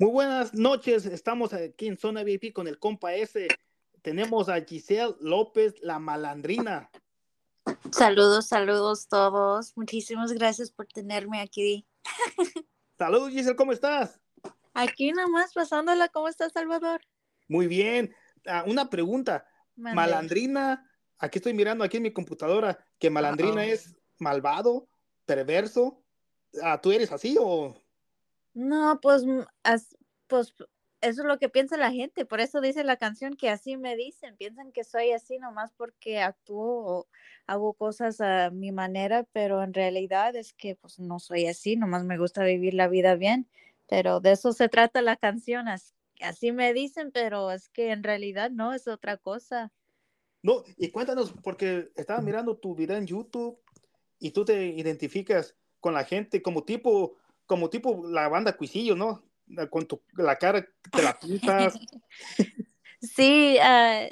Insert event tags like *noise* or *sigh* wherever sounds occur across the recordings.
Muy buenas noches, estamos aquí en Zona VIP con el compa S. Tenemos a Giselle López, la malandrina. Saludos, saludos todos. Muchísimas gracias por tenerme aquí. Saludos Giselle, ¿cómo estás? Aquí nomás pasándola, ¿cómo estás Salvador? Muy bien. Ah, una pregunta. Malandrina, aquí estoy mirando aquí en mi computadora que malandrina es malvado, perverso. Ah, ¿Tú eres así o...? No, pues, pues eso es lo que piensa la gente, por eso dice la canción que así me dicen, piensan que soy así nomás porque actúo o hago cosas a mi manera, pero en realidad es que pues no soy así, nomás me gusta vivir la vida bien, pero de eso se trata la canción, así, me dicen, pero es que en realidad no, es otra cosa. No, y cuéntanos, porque estaba mirando tu video en YouTube y tú te identificas con la gente como tipo, como tipo la banda Cuisillo, ¿no? con tu, la cara te la pintas. *laughs* sí, uh,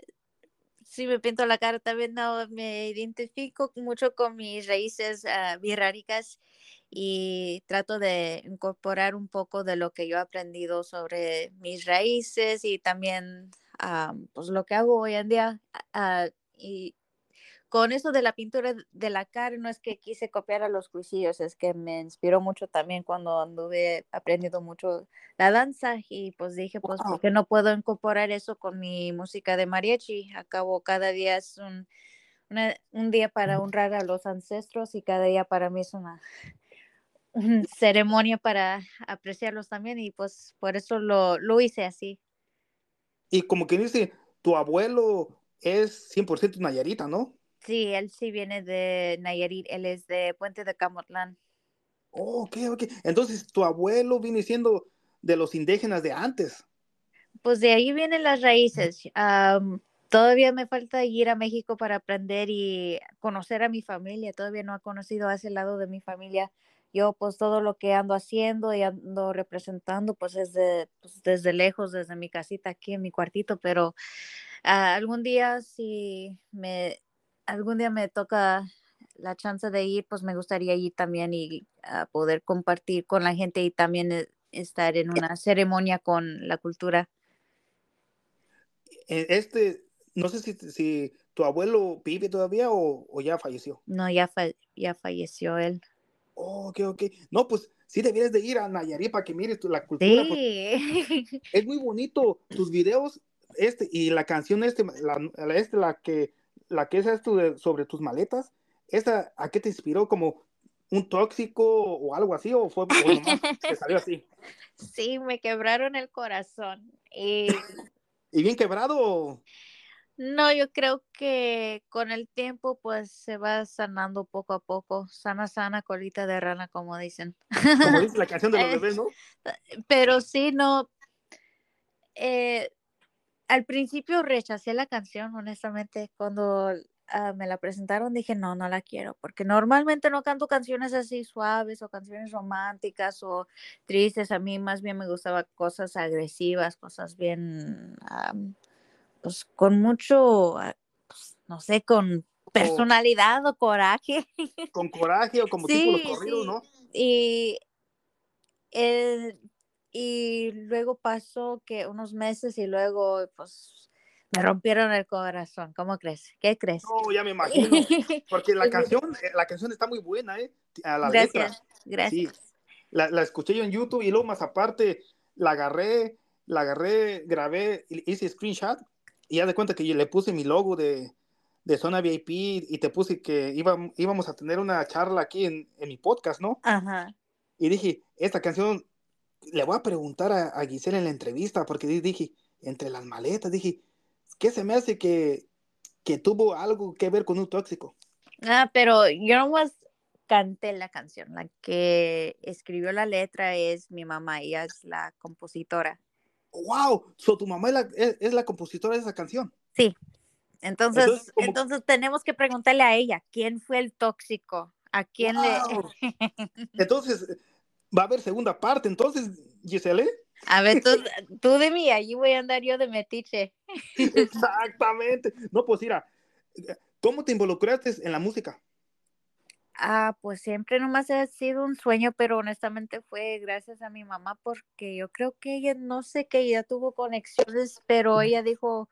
sí me pinto la cara también, no, me identifico mucho con mis raíces uh, y trato de incorporar un poco de lo que yo he aprendido sobre mis raíces y también pues lo que hago hoy en día. y con eso de la pintura de la cara, no es que quise copiar a los cuisillos, es que me inspiró mucho también cuando anduve aprendiendo mucho la danza y pues dije, pues, ¿por qué no puedo incorporar eso con mi música de mariachi? Acabo, cada día es un, un día para honrar a los ancestros y cada día para mí es una ceremonia para apreciarlos también y pues por eso lo, lo hice así. Y como que dice, tu abuelo es 100% Nayarita, ¿no? Sí, él sí viene de Nayarit, él es de Puente de Camotlán. Oh, ok, ok. Entonces, tu abuelo viene siendo de los indígenas de antes. Pues de ahí vienen las raíces. todavía me falta ir a México para aprender y conocer a mi familia. Todavía no he conocido a ese lado de mi familia. Yo, pues todo lo que ando haciendo y ando representando, pues es pues, desde lejos, desde mi casita aquí en mi cuartito, pero ah, algún día si me algún día me toca la chance de ir, pues me gustaría ir también y poder compartir con la gente y también eh, estar en una ceremonia con la cultura. E, este, no sé si, si tu abuelo vive todavía o, ya falleció. No, ya, ya falleció él. Oh, ok, ok. No, pues sí deberías de ir a Nayarit para que mires la cultura. Sí. *laughs* Es muy bonito tus videos, este, y la canción este, la, este, la que la que es esto sobre tus maletas, ¿esa a qué te inspiró? ¿Como un tóxico o algo así? ¿O fue que *laughs* salió así? Sí, me quebraron el corazón. Y... ¿Y bien quebrado? No, yo creo que con el tiempo pues se va sanando poco a poco, sana, sana, colita de rana, como dicen. Como dice la *laughs* canción de los bebés, ¿no? Pero sí, no, eh, al principio rechacé la canción, honestamente, cuando ah, me la presentaron dije, no, no la quiero, porque normalmente no canto canciones así suaves o canciones románticas o tristes, a mí más bien me gustaba cosas agresivas, cosas bien, pues con mucho, ah, pues, no sé, con personalidad o, coraje. Con coraje o *laughs* como tipo los corridos, ¿no? Y el, y luego pasó que unos meses y luego pues me rompieron el corazón. ¿Cómo crees? ¿Qué crees? No, ya me imagino. *laughs* Porque la canción, eh, la canción está muy buena, ¿eh? A la gracias, gracias. Sí. La, la, escuché yo en YouTube y luego más aparte la agarré, la agarré, grabé, hice screenshot y ya de cuenta que yo le puse mi logo de, de Zona VIP y te puse que iba, íbamos a tener una charla aquí en, en mi podcast, ¿no? Ajá. Y dije, esta canción le voy a preguntar a, a, Giselle en la entrevista, porque dije, entre las maletas, dije, ¿qué se me hace que, que tuvo algo que ver con un tóxico? Ah, pero yo no más canté la canción, la que escribió la letra es mi mamá, ella es la compositora. ¡Wow! So, tu mamá es la, es, la compositora de esa canción. Sí. Entonces, entonces, tenemos que preguntarle a ella, ¿quién fue el tóxico? ¿A quién le...? *laughs* entonces, va a haber segunda parte, entonces, Giselle. A ver, tú, *laughs* tú de mí, allí voy a andar yo de metiche. Exactamente. No, pues mira, ¿cómo te involucraste en la música? Ah, pues siempre nomás ha sido un sueño, pero honestamente fue gracias a mi mamá porque yo creo que ella, no sé que ella tuvo conexiones, pero ella dijo,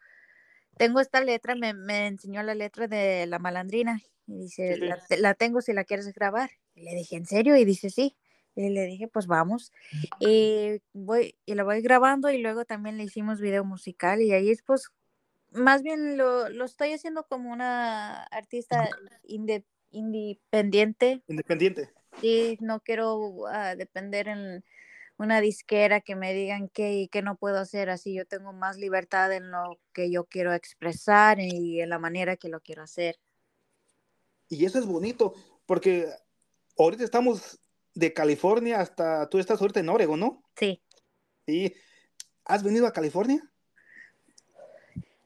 tengo esta letra, me, me enseñó la letra de La Malandrina y dice, la, tengo si la quieres grabar. Y le dije, ¿en serio? Y dice, sí. Y le dije, pues vamos. Y, voy, y la voy grabando y luego también le hicimos video musical y ahí es pues, más bien lo, lo estoy haciendo como una artista independiente independiente. Independiente. Sí, no quiero ah, depender en una disquera que me digan qué y qué no puedo hacer. Así yo tengo más libertad en lo que yo quiero expresar y en la manera que lo quiero hacer. Y eso es bonito, porque ahorita estamos de California hasta, tú estás ahorita en Oregon, ¿no? Sí. Sí. ¿Has venido a California?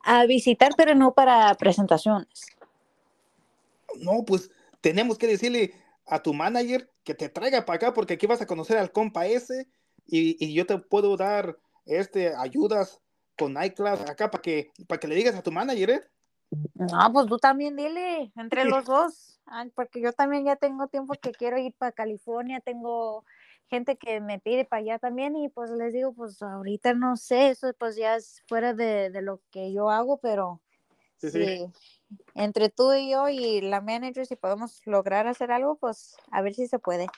A visitar, pero no para presentaciones. No, pues tenemos que decirle a tu manager que te traiga para acá porque aquí vas a conocer al compa ese y, yo te puedo dar este ayudas con iCloud acá para que para que le digas a tu manager, ¿eh? No, pues tú también dile, entre los dos, porque yo también ya tengo tiempo que quiero ir para California, tengo gente que me pide para allá también y pues les digo, pues ahorita no sé, eso pues ya es fuera de, lo que yo hago, pero sí, entre tú y yo y la manager, si podemos lograr hacer algo, pues a ver si se puede.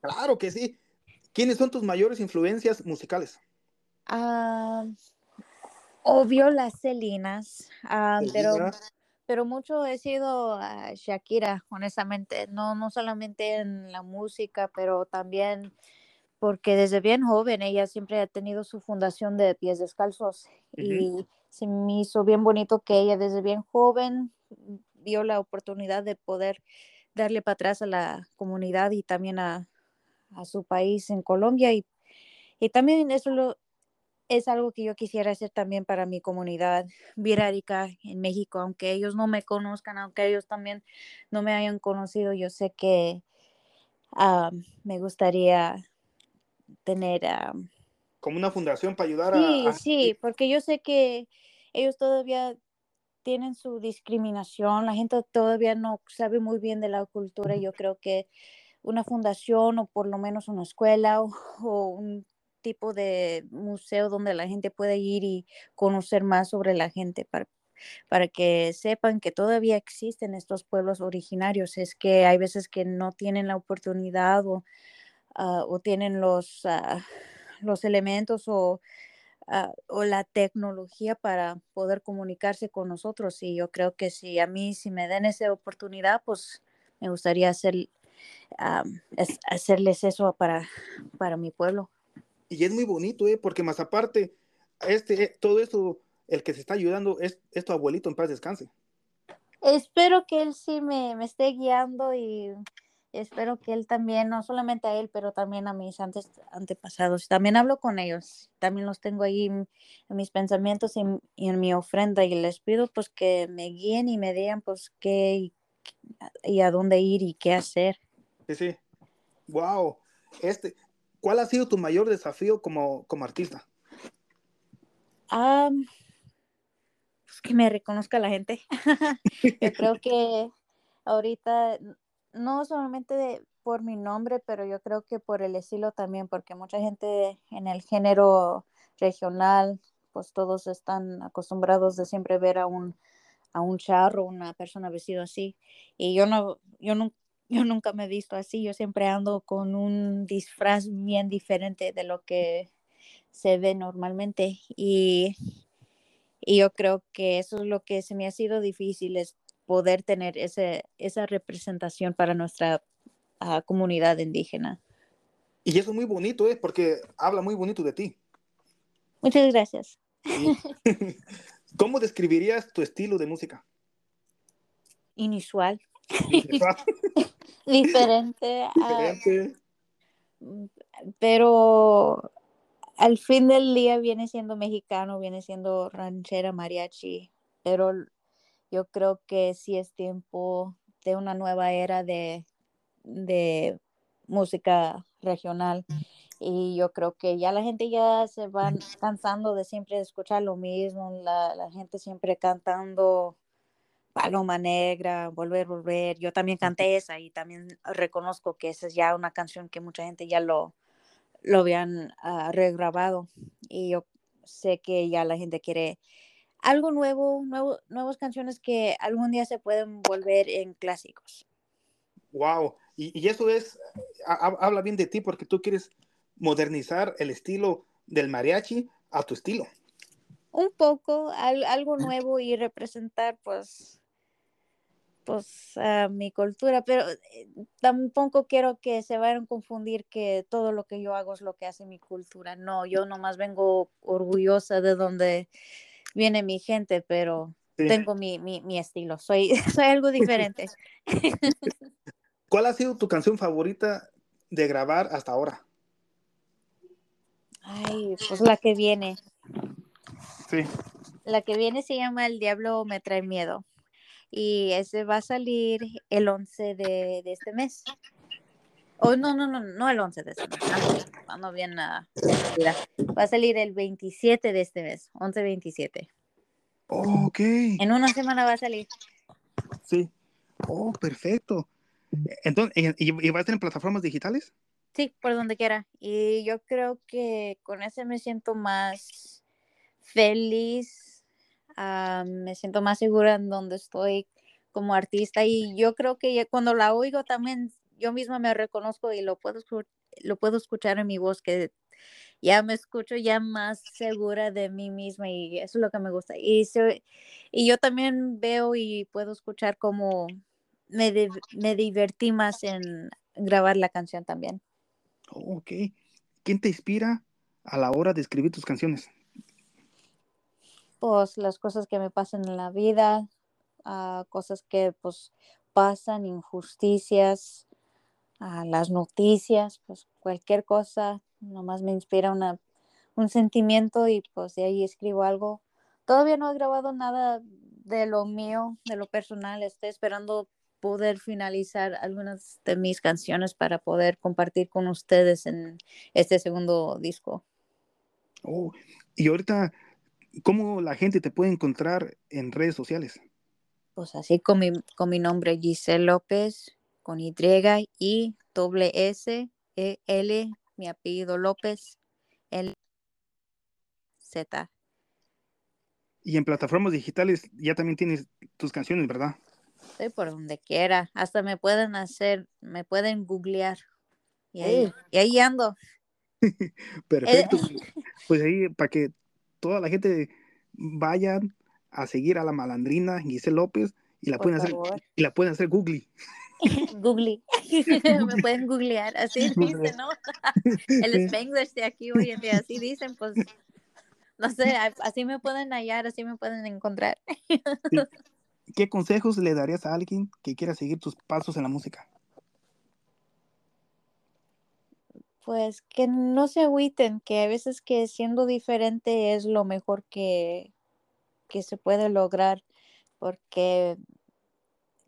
Claro que sí. ¿Quiénes son tus mayores influencias musicales? Ah, obvio las Celinas, ah, pero, pero mucho he sido Shakira, honestamente, no, no solamente en la música, pero también porque desde bien joven ella siempre ha tenido su fundación de pies descalzos y se me hizo bien bonito que ella desde bien joven vio la oportunidad de poder darle para atrás a la comunidad y también a, su país en Colombia. Y, también eso lo, es algo que yo quisiera hacer también para mi comunidad virárica en México, aunque ellos no me conozcan, aunque ellos también no me hayan conocido, yo sé que ah, me gustaría tener... Ah, Como una fundación para ayudar sí, a... Sí, sí, porque yo sé que ellos todavía tienen su discriminación, la gente todavía no sabe muy bien de la cultura. Yo creo que una fundación o por lo menos una escuela o, un tipo de museo donde la gente pueda ir y conocer más sobre la gente para, para que sepan que todavía existen estos pueblos originarios. Es que hay veces que no tienen la oportunidad o, ah, o tienen los, ah, los elementos o Ah, o la tecnología para poder comunicarse con nosotros. Y yo creo que si a mí, si me den esa oportunidad, pues me gustaría hacer, hacerles eso para, para mi pueblo. Y es muy bonito, ¿eh? porque más aparte, este, eh, todo esto, el que se está ayudando es, es tu abuelito en paz descanse. Espero que él sí me, me esté guiando y espero que él también, no solamente a él, pero también a mis antes, antepasados. También hablo con ellos, también los tengo ahí en, mis pensamientos y, en mi ofrenda y les pido pues que me guíen y me digan pues qué y, a dónde ir y qué hacer. Sí, sí. Wow. Este, ¿cuál ha sido tu mayor desafío como, como artista? pues que me reconozca la gente. *laughs* Yo creo que ahorita no solamente por mi nombre, pero yo creo que por el estilo también, porque mucha gente en el género regional, pues todos están acostumbrados de siempre ver a un, a un charro, una persona vestido así. Y yo no, yo no, yo nunca me he visto así, yo siempre ando con un disfraz bien diferente de lo que se ve normalmente. Y, y yo creo que eso es lo que se me ha sido difícil, es poder tener ese, esa representación para nuestra ah, comunidad indígena. Y eso es muy bonito, ¿eh? porque habla muy bonito de ti. Muchas gracias. *laughs* *laughs* ¿Cómo describirías tu estilo de música? Inusual. *laughs* Diferente. *laughs* Diferente. pero al fin del día viene siendo mexicano, viene siendo ranchera, mariachi, pero yo creo que sí es tiempo de una nueva era de, música regional y yo creo que ya la gente ya se va cansando de siempre escuchar lo mismo, la, gente siempre cantando Paloma Negra, Volver, Volver. Yo también canté esa y también reconozco que esa es ya una canción que mucha gente ya lo, lo habían ah, regrabado. Y yo sé que ya la gente quiere algo nuevo, nuevo, nuevas canciones que algún día se pueden volver en clásicos. Wow, y, eso es, habla bien de ti porque tú quieres modernizar el estilo del mariachi a tu estilo. Un poco, algo nuevo y representar pues pues mi cultura, pero eh, tampoco quiero que se vayan a confundir que todo lo que yo hago es lo que hace mi cultura. No, yo nomás vengo orgullosa de donde viene mi gente, pero tengo mi, mi, mi, estilo, soy, *laughs* soy algo diferente. *laughs* ¿Cuál ha sido tu canción favorita de grabar hasta ahora? Ay, pues la que viene. Sí. La que viene se llama El Diablo me trae miedo. Y ese va a salir el 11 de, de este mes. Oh, no, no, no, no el 11 de este mes. Cuando bien, va a salir el 27 de este mes, 11-27. ok. En una semana va a salir. Sí. Oh, perfecto. Entonces, ¿y, va a estar en plataformas digitales? Sí, por donde quiera. Y yo creo que con ese me siento más feliz, ah, me siento más segura en donde estoy como artista y yo creo que cuando la oigo también yo misma me reconozco y lo puedo, lo puedo escuchar en mi voz que ya me escucho ya más segura de mí misma y eso es lo que me gusta. Y, y yo también veo y puedo escuchar como me, me divertí más en grabar la canción también. ok. ¿Quién te inspira a la hora de escribir tus canciones? Pues las cosas que me pasan en la vida, uh, cosas que pues pasan, injusticias, uh, las noticias, pues cualquier cosa, nomás me inspira una, un sentimiento y pues de ahí escribo algo. Todavía no he grabado nada de lo mío, de lo personal, estoy esperando poder finalizar algunas de mis canciones para poder compartir con ustedes en este segundo disco. Oh, y ahorita, ¿cómo la gente te puede encontrar en redes sociales? Pues así con mi, con mi nombre Giselle López, con Y y doble S E L, mi apellido López, L Z. Y en plataformas digitales ya también tienes tus canciones, ¿verdad? Estoy por donde quiera. Hasta me pueden hacer, me pueden googlear. Y ahí, oh. y ahí ando. *laughs* Perfecto. pues ahí, para que toda la gente vayan a seguir a la malandrina Giselle López y la pueden hacer y la pueden hacer google. *laughs* google. *laughs* me pueden googlear, así *laughs* dicen, ¿no? El Spanglish de aquí hoy en día, así dicen, pues no sé, así me pueden hallar, así me pueden encontrar. ¿Qué consejos le darías a alguien que quiera seguir tus pasos en la música? Pues que no se agüiten, que a veces que siendo diferente es lo mejor que, que se puede lograr, porque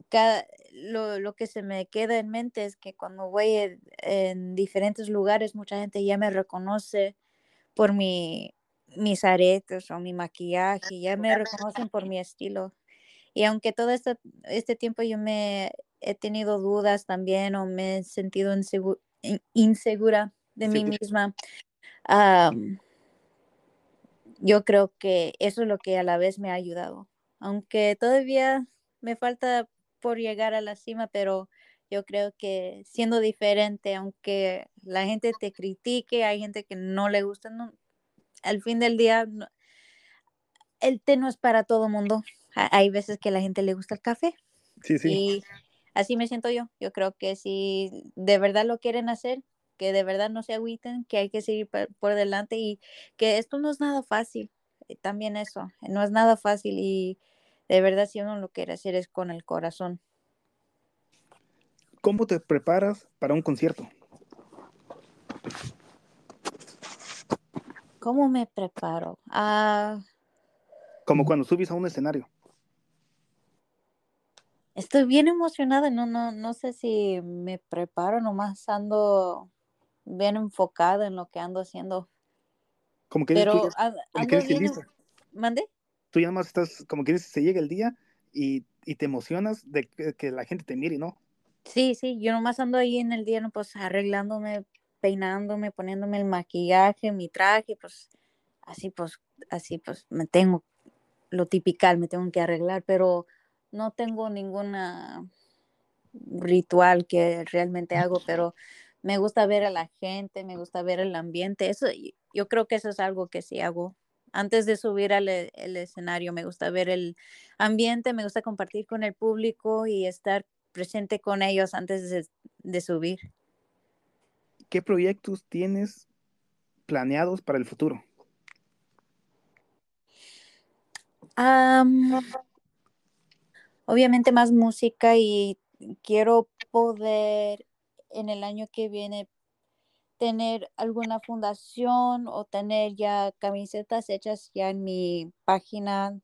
cada, lo, lo, que se me queda en mente es que cuando voy en, diferentes lugares, mucha gente ya me reconoce por mi, mis aretes o mi maquillaje, ya me reconocen por mi estilo. Y aunque todo este, este tiempo yo me he tenido dudas también o me he sentido insegura de mí misma, yo creo que eso es lo que a la vez me ha ayudado. Aunque todavía me falta por llegar a la cima, pero yo creo que siendo diferente, aunque la gente te critique, hay gente que no le gusta, al fin del día, el té no es para todo mundo hay veces que a la gente le gusta el café. Sí, sí. Y así me siento yo. Yo creo que si de verdad lo quieren hacer, que de verdad no se agüiten, que hay que seguir por, delante y que esto no es nada fácil. Eh, también eso, no es nada fácil y de verdad si uno lo quiere hacer es con el corazón. ¿Cómo te preparas para un concierto? ¿Cómo me preparo? Ah, Como cuando subes a un escenario. Estoy bien emocionada, no, no, no sé si me preparo, nomás ando bien enfocada en lo que ando haciendo. Como que Pero ando, bien, ¿Mande? Tú ya más estás, como que se llega el día y y te emocionas de que, la gente te mire, ¿no? Sí, sí, yo nomás ando ahí en el día, ¿no? pues arreglándome, peinándome, poniéndome el maquillaje, mi traje, pues así pues, así pues me tengo lo típico, me tengo que arreglar, pero no tengo ninguna ritual que realmente hago, pero me gusta ver a la gente, me gusta ver el ambiente. Eso, yo creo que eso es algo que sí hago. Antes de subir al e, escenario, me gusta ver el ambiente, me gusta compartir con el público y estar presente con ellos antes de, subir. ¿Qué proyectos tienes planeados para el futuro? Obviamente más música y quiero poder en el año que viene tener alguna fundación o tener ya camisetas hechas ya en mi página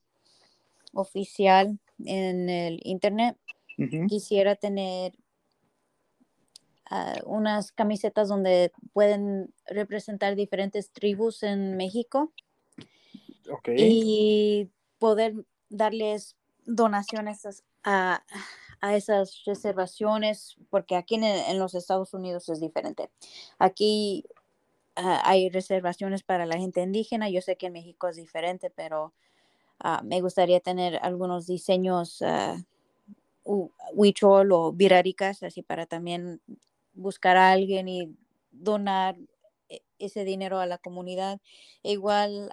oficial en el internet. Quisiera tener ah, unas camisetas donde pueden representar diferentes tribus en México y poder darles donaciones a, a esas reservaciones, porque aquí en, los Estados Unidos es diferente. Aquí ah, hay reservaciones para la gente indígena, yo sé que en México es diferente, pero ah, me gustaría tener algunos diseños uh, huichol o viraricas, así para también buscar a alguien y donar e, ese dinero a la comunidad. E igual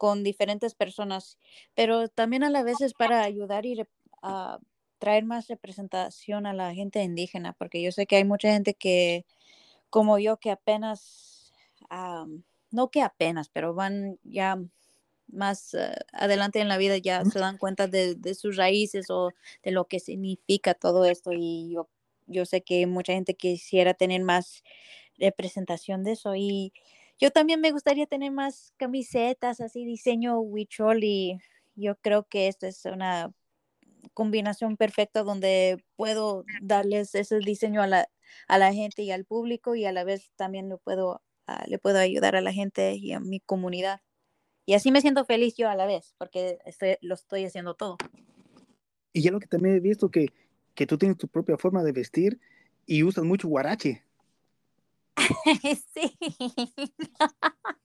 con diferentes personas, pero también a la vez es para ayudar y a traer más representación a la gente indígena, porque yo sé que hay mucha gente que, como yo, que apenas, no que apenas, pero van ya más eh, adelante en la vida, ya se dan cuenta de, sus raíces o de lo que significa todo esto. Y yo, yo sé que mucha gente quisiera tener más representación de eso. Y yo también me gustaría tener más camisetas, así diseño huichol y yo creo que esto es una combinación perfecta donde puedo darles ese diseño a la, a la gente y al público y a la vez también puedo, ah, le puedo ayudar a la gente y a mi comunidad. Y así me siento feliz yo a la vez, porque estoy, lo estoy haciendo todo. Y ya lo que también he visto que, que tú tienes tu propia forma de vestir y usas mucho guarache. *laughs* sí. *laughs*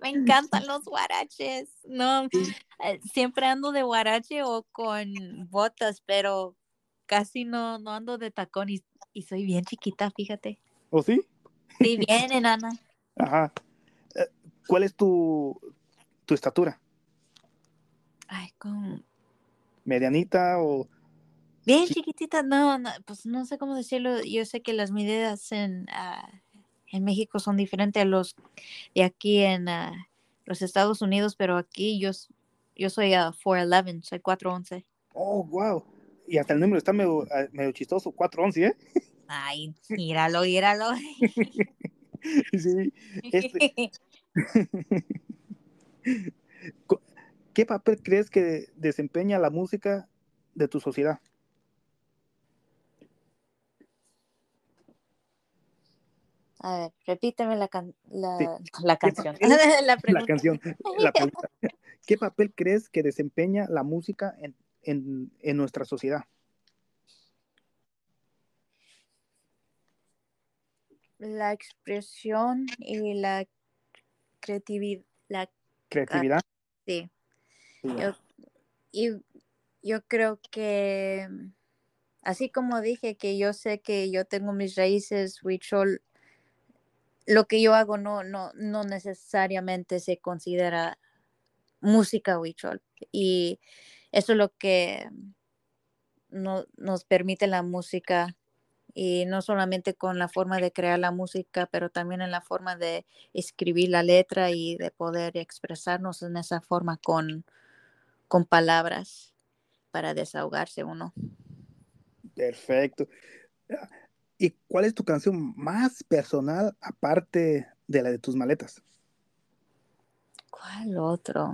Me encantan los guaraches. No, eh, siempre ando de guarache o con botas, pero casi no, no ando de tacón y, soy bien chiquita, fíjate. ¿O sí? Sí, bien enana. *laughs* Ajá. Eh, ¿Cuál es tu, tu estatura? Ay, con... ¿Medianita o...? Bien chiquitita, no, pues no sé cómo decirlo. Yo sé que las medidas en, ah, en México son diferentes a los de aquí en ah, los Estados Unidos, pero aquí yo, yo soy a 4'11, soy 4'11. Oh, wow. Y hasta el número está medio, ah, medio chistoso, 4'11, ¿eh? Ay, míralo, míralo. *laughs* sí, este... *laughs* *laughs* ¿Qué papel crees que desempeña la música de tu sociedad? A ver, repíteme la, la, *laughs* canción. la, *laughs* canción. ¿Qué papel crees que desempeña la música en, nuestra sociedad? La expresión y la creatividad. La creatividad. Sí. Yo, y yo creo que, así como dije que yo sé que yo tengo mis raíces huichol lo que yo hago no, no, no necesariamente se considera música huichol. Y eso es lo que no, nos permite la música y no solamente con la forma de crear la música, pero también en la forma de escribir la letra y de poder expresarnos en esa forma con, con palabras para desahogarse uno. Perfecto. ¿Y cuál es tu canción más personal aparte de la de tus maletas? ¿Cuál otro?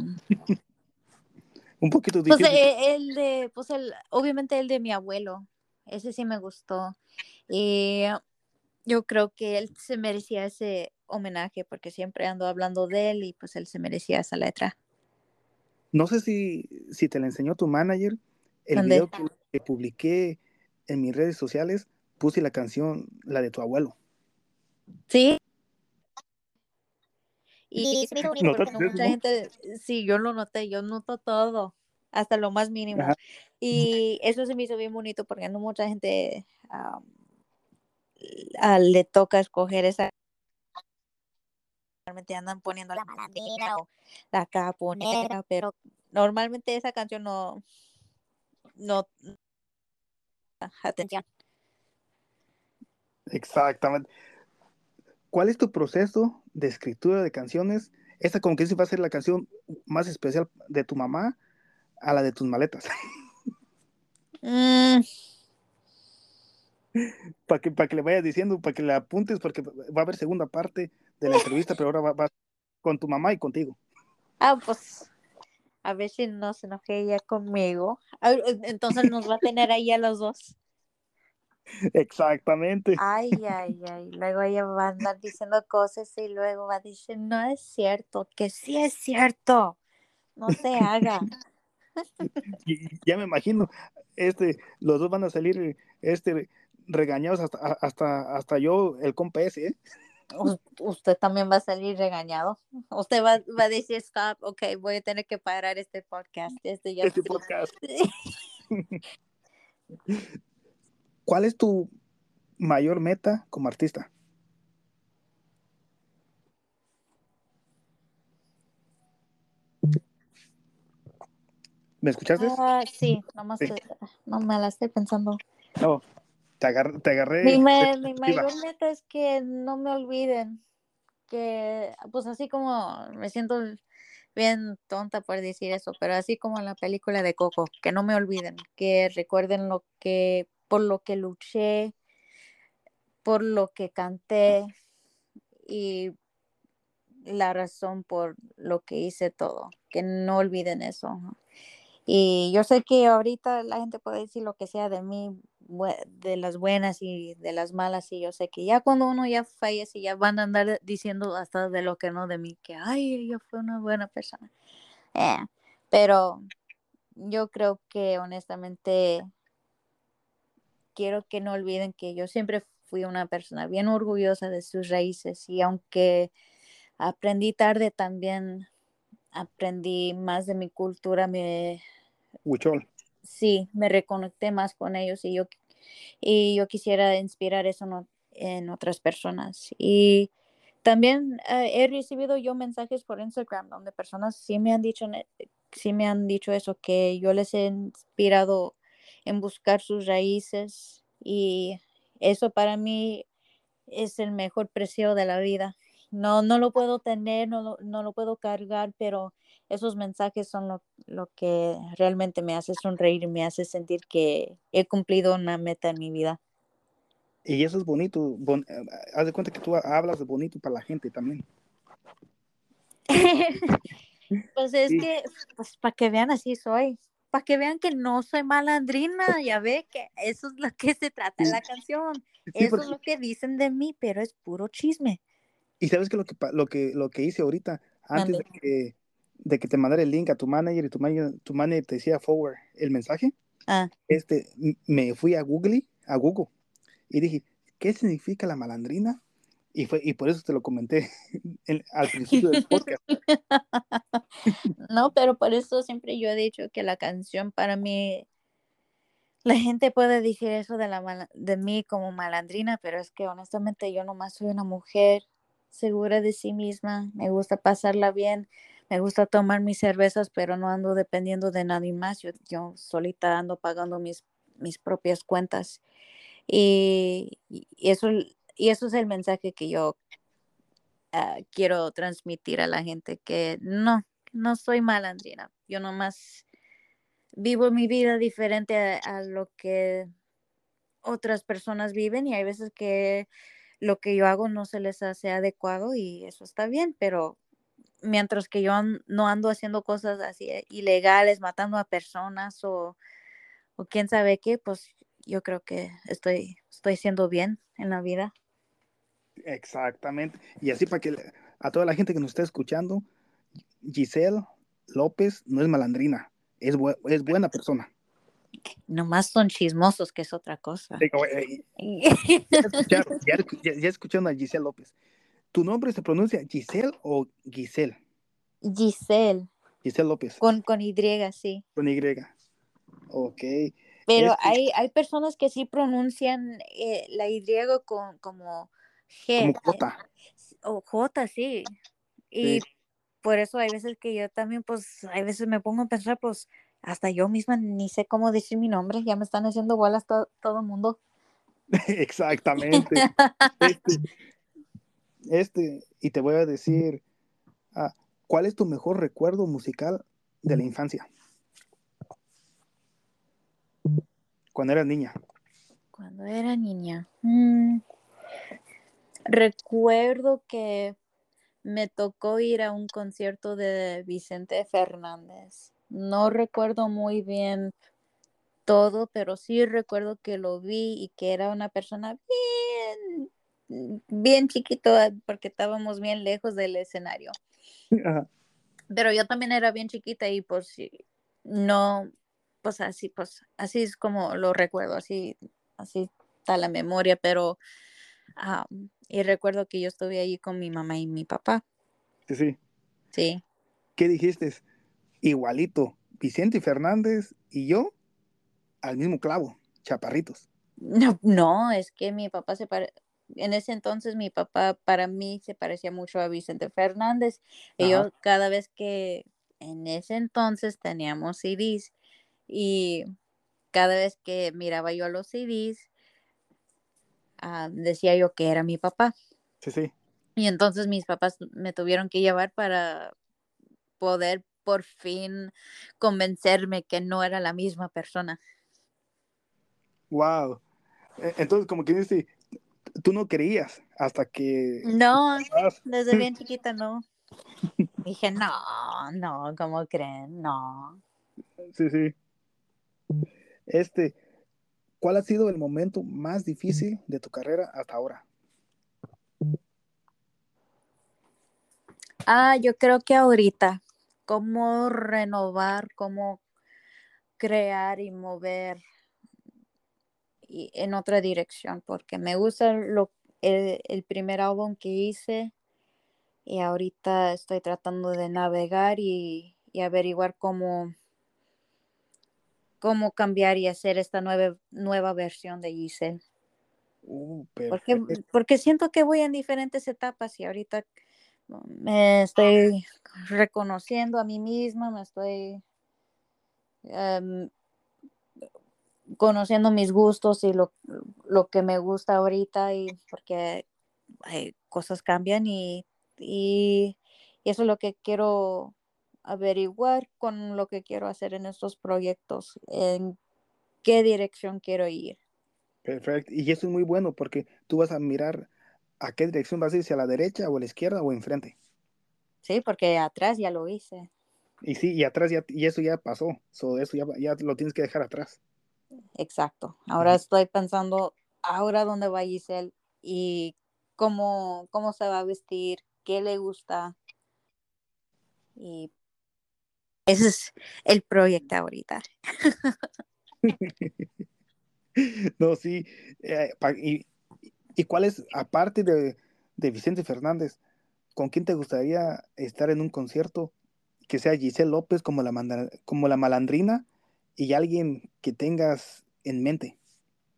Un poquito pues, difícil. Pues el de, pues el, obviamente el de mi abuelo. Ese sí me gustó. Y yo creo que él se merecía ese homenaje porque siempre ando hablando de él y pues él se merecía esa letra. No sé si, si te la enseñó tu manager, El video que, publiqué en mis redes sociales, puse la canción, la de tu abuelo. Sí. Y, mucha gente, sí, yo lo noté, yo noto todo, hasta lo más mínimo. Y eso se me hizo bien bonito porque no mucha gente le toca escoger esa normalmente andan poniendo la malandrina o la caponera, *laughs* pero normalmente esa canción no, no, atención. Exactamente. ¿Cuál es tu proceso de escritura de canciones? Esta como que va a ser la canción más especial de tu mamá a la de tus maletas. *laughs* Mm. Para que, para que le vayas diciendo, para que le apuntes, porque va a haber segunda parte de la entrevista, pero ahora va, con tu mamá y contigo. Ah, pues a ver si no se enoje ella conmigo. Entonces nos va a tener ahí a los dos. *laughs* Exactamente. Ay, *laughs* ay, ay. Luego ella va a andar diciendo cosas y luego va a decir, no es cierto, que sí es cierto. No se haga. *laughs* ya me imagino, este, los dos van a salir este, regañados hasta, hasta, hasta yo, el compa ese, ¿eh? Usted también va a salir regañado. Usted va, va, a decir, stop, ok, voy a tener que parar este podcast. Este, ya este podcast. ¿Cuál es tu mayor meta como artista? ¿Me escuchaste? Ah, sí, no me la estoy pensando. No, te agarré. Mi, mayor meta es que no me olviden. Que, pues así como me siento bien tonta por decir eso, pero así como en la película de Coco, que no me olviden, que recuerden lo que, por lo que luché, por lo que canté y la razón por lo que hice todo, que no olviden eso. Y yo sé que ahorita la gente puede decir lo que sea de mí, de las buenas y de las malas, y yo sé que ya cuando uno ya fallece, ya van a andar diciendo hasta de lo que no de mí, que, ay, ella fue una buena persona. Eh, pero yo creo que honestamente quiero que no olviden que yo siempre fui una persona bien orgullosa de sus raíces y aunque aprendí tarde también aprendí más de mi cultura, me... Huichol sí, me reconecté más con ellos y yo, y yo quisiera inspirar eso en, otras personas. Y también eh, he recibido yo mensajes por Instagram donde personas sí me han dicho, sí me han dicho eso, que yo les he inspirado en buscar sus raíces y eso para mí es el mejor precio de la vida. No, no lo puedo tener, no no lo puedo cargar, pero esos mensajes son lo, que realmente me hace sonreír y me hace sentir que he cumplido una meta en mi vida. Y eso es bonito. Eh, haz de cuenta que tú hablas de bonito para la gente también. *laughs* pues es que, pues para que vean así soy. Para que vean que no soy malandrina, ya ve que eso es lo *laughs* que se trata en la canción. eso es lo que dicen de mí, pero es puro chisme. Y sabes que lo que lo que lo que hice ahorita, antes de que de que te mandara el link a tu manager y tu manager, tu manager te decía forward el mensaje, ah. este, me fui a Google, a Google, y dije, ¿qué significa la malandrina? Y, fue, y por eso te lo comenté *laughs* al principio del *laughs* podcast. no, pero por eso siempre yo he dicho que la canción para mí, la gente puede decir eso de, la de mí como malandrina, pero es que honestamente yo nomás soy una mujer segura de sí misma, me gusta pasarla bien, me gusta tomar mis cervezas, pero no ando dependiendo de nadie más. Yo, yo solita ando pagando mis, mis propias cuentas. Y, eso, y eso es el mensaje que yo ah, quiero transmitir a la gente, que no, no soy malandrina. Yo nomás vivo mi vida diferente a lo que otras personas viven y hay veces que lo que yo hago no se les hace adecuado y eso está bien, pero mientras que yo no ando haciendo cosas así eh, ilegales, matando a personas o, o quién sabe qué, pues yo creo que estoy, estoy siendo bien en la vida. Exactamente. Y así para que a toda la gente que nos está escuchando, Giselle López no es malandrina, es, es buena persona. Nomás son chismosos, que es otra cosa. ya, escucharon a Giselle López. ¿Tu nombre se pronuncia Giselle o Giselle? Giselle. Giselle López. Con, con Y, sí. Con Y. Ok. Pero hay, hay personas que sí pronuncian eh, la Y con, como G. Como J. O J, sí. Y por eso hay veces que yo también, pues, hay veces me pongo a pensar, pues, hasta yo misma ni sé cómo decir mi nombre, ya me están haciendo bolas todo el mundo. *laughs* Exactamente. este, este, y te voy a decir, ah, ¿cuál es tu mejor recuerdo musical de la infancia? Cuando eras niña. Cuando era niña. Mm, recuerdo que me tocó ir a un concierto de Vicente Fernández. No recuerdo muy bien todo, pero sí recuerdo que lo vi y que era una persona bien, bien chiquito ah, porque estábamos bien lejos del escenario. Pero yo también era bien chiquita y pues no, pues así, pues así es como lo recuerdo, así, así está la memoria, pero y recuerdo que yo estuve allí con mi mamá y mi papá. Sí, sí. Sí. ¿Qué dijiste? Igualito, Vicente Fernández y yo al mismo clavo, chaparritos. No, no, es que mi papá se pare... en ese entonces mi papá para mí se parecía mucho a Vicente Fernández. Y yo cada vez que en ese entonces teníamos CDs y cada vez que miraba yo a los CDs, Ah, decía yo que era mi papá. Sí, sí. Y entonces mis papás me tuvieron que llevar para poder por fin convencerme que no era la misma persona. Wow. E, entonces, como que dice, tú no creías hasta que... No, desde bien *laughs* chiquita no. Dije, no, no, ¿cómo creen? No. Sí, sí. Este, ¿Cuál ha sido el momento más difícil de tu carrera hasta ahora? Ah, yo creo que ahorita, cómo renovar, cómo crear y mover en otra dirección, porque me gusta lo, el, primer álbum que hice y ahorita estoy tratando de navegar y averiguar cómo cómo cambiar y hacer esta nueva, nueva versión de Giselle. Uh, porque, porque siento que voy en diferentes etapas y ahorita me estoy reconociendo a mí misma, me estoy em, conociendo mis gustos y lo, lo, que me gusta ahorita y porque cosas cambian y, y, y, eso es lo que quiero averiguar con lo que quiero hacer en estos proyectos, en qué dirección quiero ir. Perfecto. Y eso es muy bueno porque tú vas a mirar a qué dirección vas a ir, si a la derecha o a la izquierda o enfrente. Sí, porque atrás ya lo hice. Y sí, y atrás ya, y eso ya pasó. So, eso ya, ya lo tienes que dejar atrás. Exacto. Ahora estoy pensando, ahora dónde va Giselle y cómo, cómo se va a vestir, qué le gusta. Y ese es el proyecto ahorita. *laughs* no, sí. Eh, y, cuál es, aparte de, Vicente Fernández, con quién te gustaría estar en un concierto? Que sea Giselle López como la, como la malandrina y alguien que tengas en mente.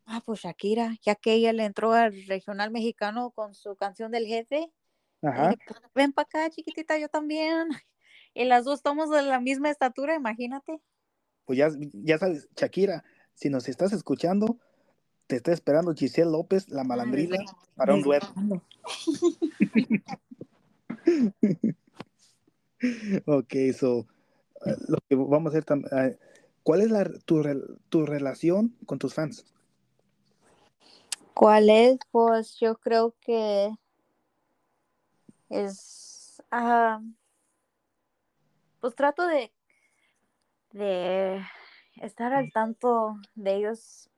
Ah, pues Shakira, ya que ella le entró al regional mexicano con su canción del jefe. Ajá. Pues, ven para acá, chiquitita, yo también. Y las dos estamos de la misma estatura, imagínate. Pues ya, ya sabes, Shakira, si nos estás escuchando, te está esperando Giselle López, la malandrina, para un dueto. *laughs* ok, so, lo que vamos a hacer, uh, ¿cuál es la, tu, tu, relación con tus fans? ¿Cuál es? Pues yo creo que es... Uh, pues trato de, de estar al tanto de ellos,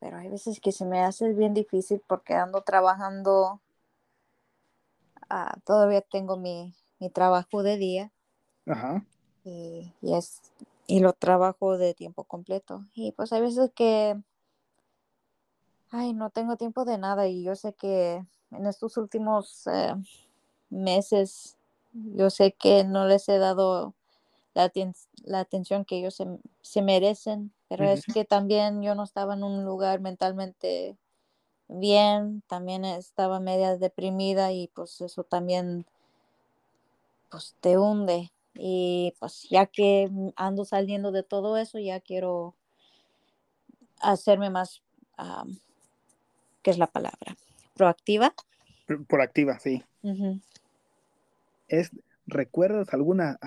pero hay veces que se me hace bien difícil porque ando trabajando, ah, todavía tengo mi, trabajo de día. Ajá. Y, es, y lo trabajo de tiempo completo. Y pues hay veces que, ay, no tengo tiempo de nada y yo sé que en estos últimos eh, meses, yo sé que no les he dado la, la atención que ellos se, merecen, pero es que también yo no estaba en un lugar mentalmente bien, también estaba media deprimida y pues eso también pues te hunde. Y pues ya que ando saliendo de todo eso, ya quiero hacerme más, ¿qué es la palabra? Proactiva. Proactiva, sí. Es, ¿Recuerdas alguna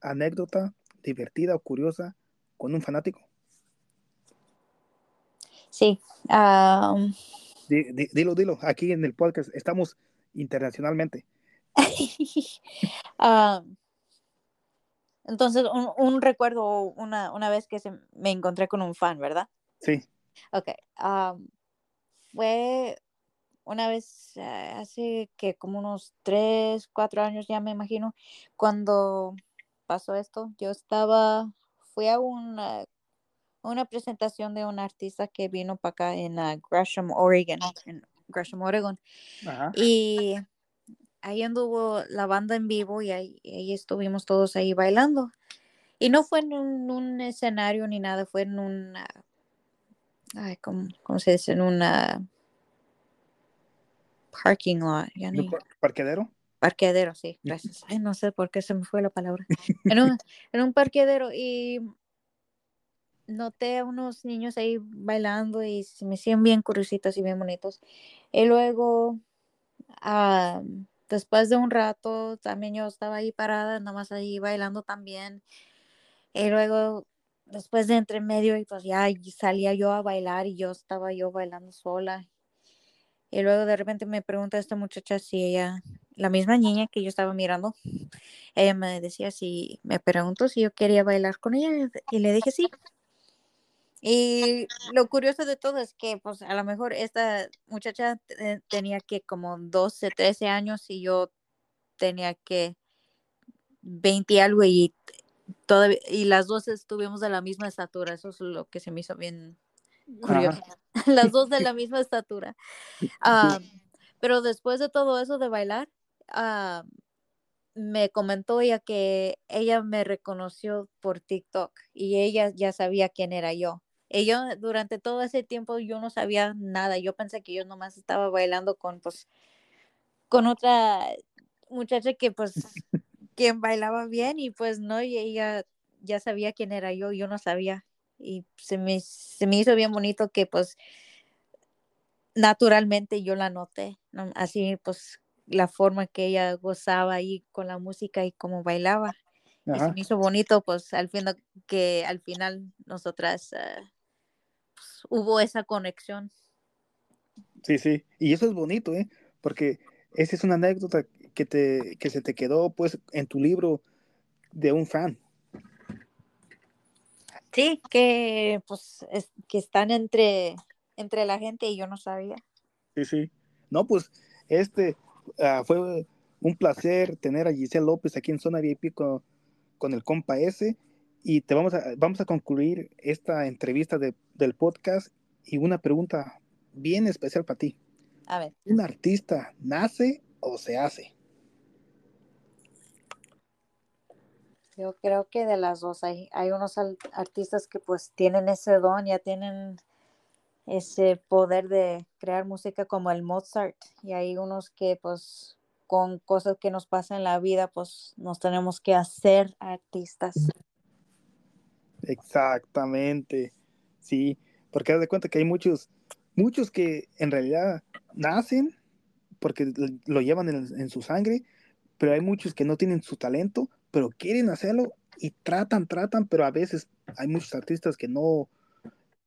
anécdota divertida o curiosa con un fanático? Sí. dilo, dilo. Aquí en el podcast estamos internacionalmente. *laughs* entonces, un, recuerdo una, una, vez que se, me encontré con un fan, ¿verdad? Sí. Ok. fue una vez eh, hace que como unos tres, cuatro años ya me imagino, cuando pasó esto, yo estaba, fui a una, una presentación de un artista que vino para acá en uh, Gresham, Oregon, en Gresham, Oregon. Y ahí anduvo la banda en vivo y ahí, estuvimos todos ahí bailando. Y no fue en un, escenario ni nada, fue en una, ay, ¿cómo, ¿cómo, se dice? En una parking lot. ¿Parquedero? Parquedero, sí, gracias. *laughs* Ay, no sé por qué se me fue la palabra. En un, en un parquedero y noté a unos niños ahí bailando y se me hacían bien curiositos y bien bonitos. Y luego, ah, después de un rato, también yo estaba ahí parada, nada más ahí bailando también. Y luego, después de entre medio, y pues ya salía yo a bailar y yo estaba yo bailando sola. Y luego de repente me pregunta esta muchacha si ella, la misma niña que yo estaba mirando, ella me decía si, me preguntó si yo quería bailar con ella y le dije sí. Y lo curioso de todo es que, pues, a lo mejor esta muchacha tenía que como 12, 13 años y yo tenía que 20 algo y, y las dos estuvimos de la misma estatura. Eso es lo que se me hizo bien curioso. *laughs* Las dos de *laughs* la misma estatura. Ah, pero después de todo eso de bailar, ah, me comentó ya que ella me reconoció por TikTok y ella ya sabía quién era yo. Yo durante todo ese tiempo yo no sabía nada. Yo pensé que yo nomás estaba bailando con pues con otra muchacha que pues *laughs* quien bailaba bien y pues no, y ella ya sabía quién era yo, yo no sabía y se me, se me hizo bien bonito que pues naturalmente yo la noté, así pues la forma que ella gozaba ahí con la música y cómo bailaba. Y se me hizo bonito pues al final que al final nosotras ah, pues, hubo esa conexión. Sí, sí, y eso es bonito, ¿eh? Porque esa es una anécdota que, te, que se te quedó pues en tu libro de un fan. Sí, que pues que están entre, entre la gente y yo no sabía. Sí, sí. No, pues este ah, fue un placer tener a Giselle López aquí en Zona VIP con, con el compa S y te vamos a, vamos a concluir esta entrevista del podcast y una pregunta bien especial para ti. A ver. ¿Un artista nace o se hace? Yo creo que de las dos hay, hay unos artistas que pues tienen ese don, ya tienen ese poder de crear música como el Mozart y hay unos que pues con cosas que nos pasan en la vida pues nos tenemos que hacer artistas. Exactamente, sí, porque haz de cuenta que hay muchos, muchos que en realidad nacen porque lo llevan en, en su sangre, pero hay muchos que no tienen su talento, pero quieren hacerlo y tratan, tratan, pero a veces hay muchos artistas que no,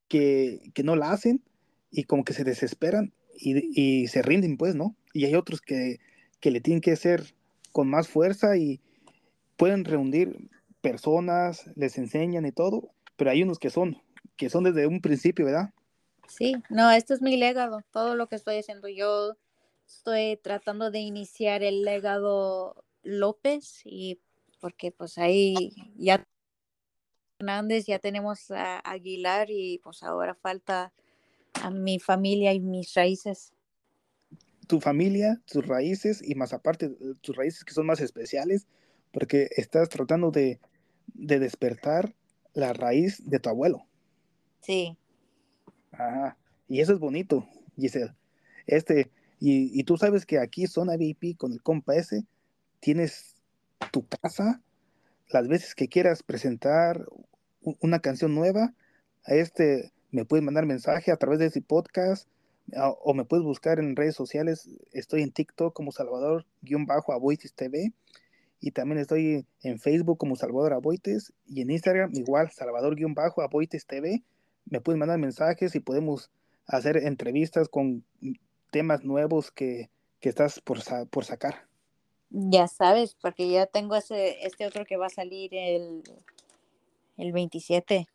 que, que no la hacen y como que se desesperan y, y, se rinden, pues, ¿no? Y hay otros que, que le tienen que hacer con más fuerza y pueden reunir personas, les enseñan y todo, pero hay unos que son, que son desde un principio, ¿verdad? Sí, no, esto es mi legado, todo lo que estoy haciendo. Yo estoy tratando de iniciar el legado López y porque pues ahí ya Hernández, ya tenemos a Aguilar y pues ahora falta a mi familia y mis raíces. Tu familia, tus raíces y más aparte tus raíces que son más especiales porque estás tratando de, de despertar la raíz de tu abuelo. Sí. Ajá. Y eso es bonito, Giselle. Este, y, y tú sabes que aquí Zona VIP con el compa ese, tienes tu casa, las veces que quieras presentar una canción nueva, a este me puedes mandar mensaje a través de ese podcast o me puedes buscar en redes sociales. Estoy en TikTok como Salvador-Aboites TV y también estoy en Facebook como Salvador Aboites y en Instagram igual Salvador-Aboites TV. Me puedes mandar mensajes y podemos hacer entrevistas con temas nuevos que, que estás por, por sacar. Ya sabes, porque ya tengo ese, este otro que va a salir el, el 27.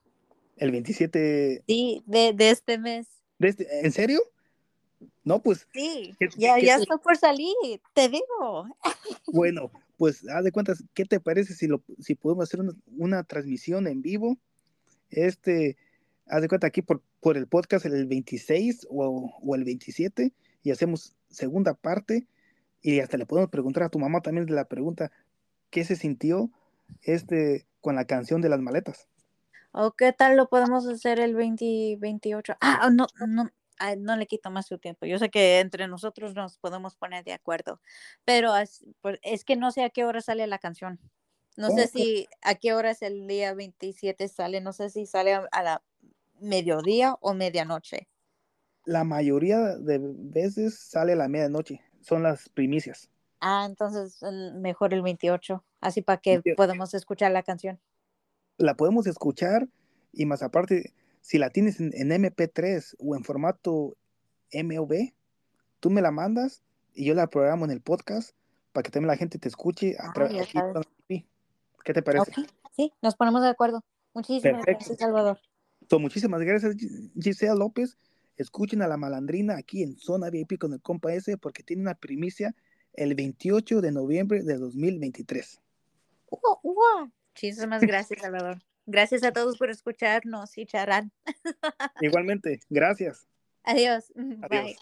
¿El 27? Sí, de, de este mes. ¿De este, ¿En serio? No, pues. Sí, ya, ya estoy por salir, te digo. Bueno, *laughs* pues haz de cuentas, ¿qué te parece si, lo, si podemos hacer una, una transmisión en vivo? Este, haz de cuenta aquí por, por el podcast el 26 o, o el 27 y hacemos segunda parte y hasta le podemos preguntar a tu mamá también de la pregunta, ¿qué se sintió este con la canción de las maletas? ¿O qué tal lo podemos hacer el 2028? Ah, no, no, no le quito más su tiempo. Yo sé que entre nosotros nos podemos poner de acuerdo, pero es, es que no sé a qué hora sale la canción. No sé si a qué hora es el día 27 sale, no sé si sale a la mediodía o medianoche. La mayoría de veces sale a la medianoche son las primicias. Ah, entonces mejor el 28, así para que podamos escuchar la canción. La podemos escuchar y más aparte, si la tienes en, MP3 o en formato MOV, tú me la mandas y yo la programo en el podcast para que también la gente te escuche. A ah, ¿Qué te parece? Sí, nos ponemos de acuerdo. Muchísimas gracias, Salvador. muchísimas gracias, Gisela López. Escuchen a la malandrina aquí en Zona VIP con el compa S porque tiene una primicia el 28 de noviembre de 2023. Muchísimas gracias, Salvador. Gracias a todos por escucharnos y charlar. *laughs* Igualmente, gracias. Adiós. Bye.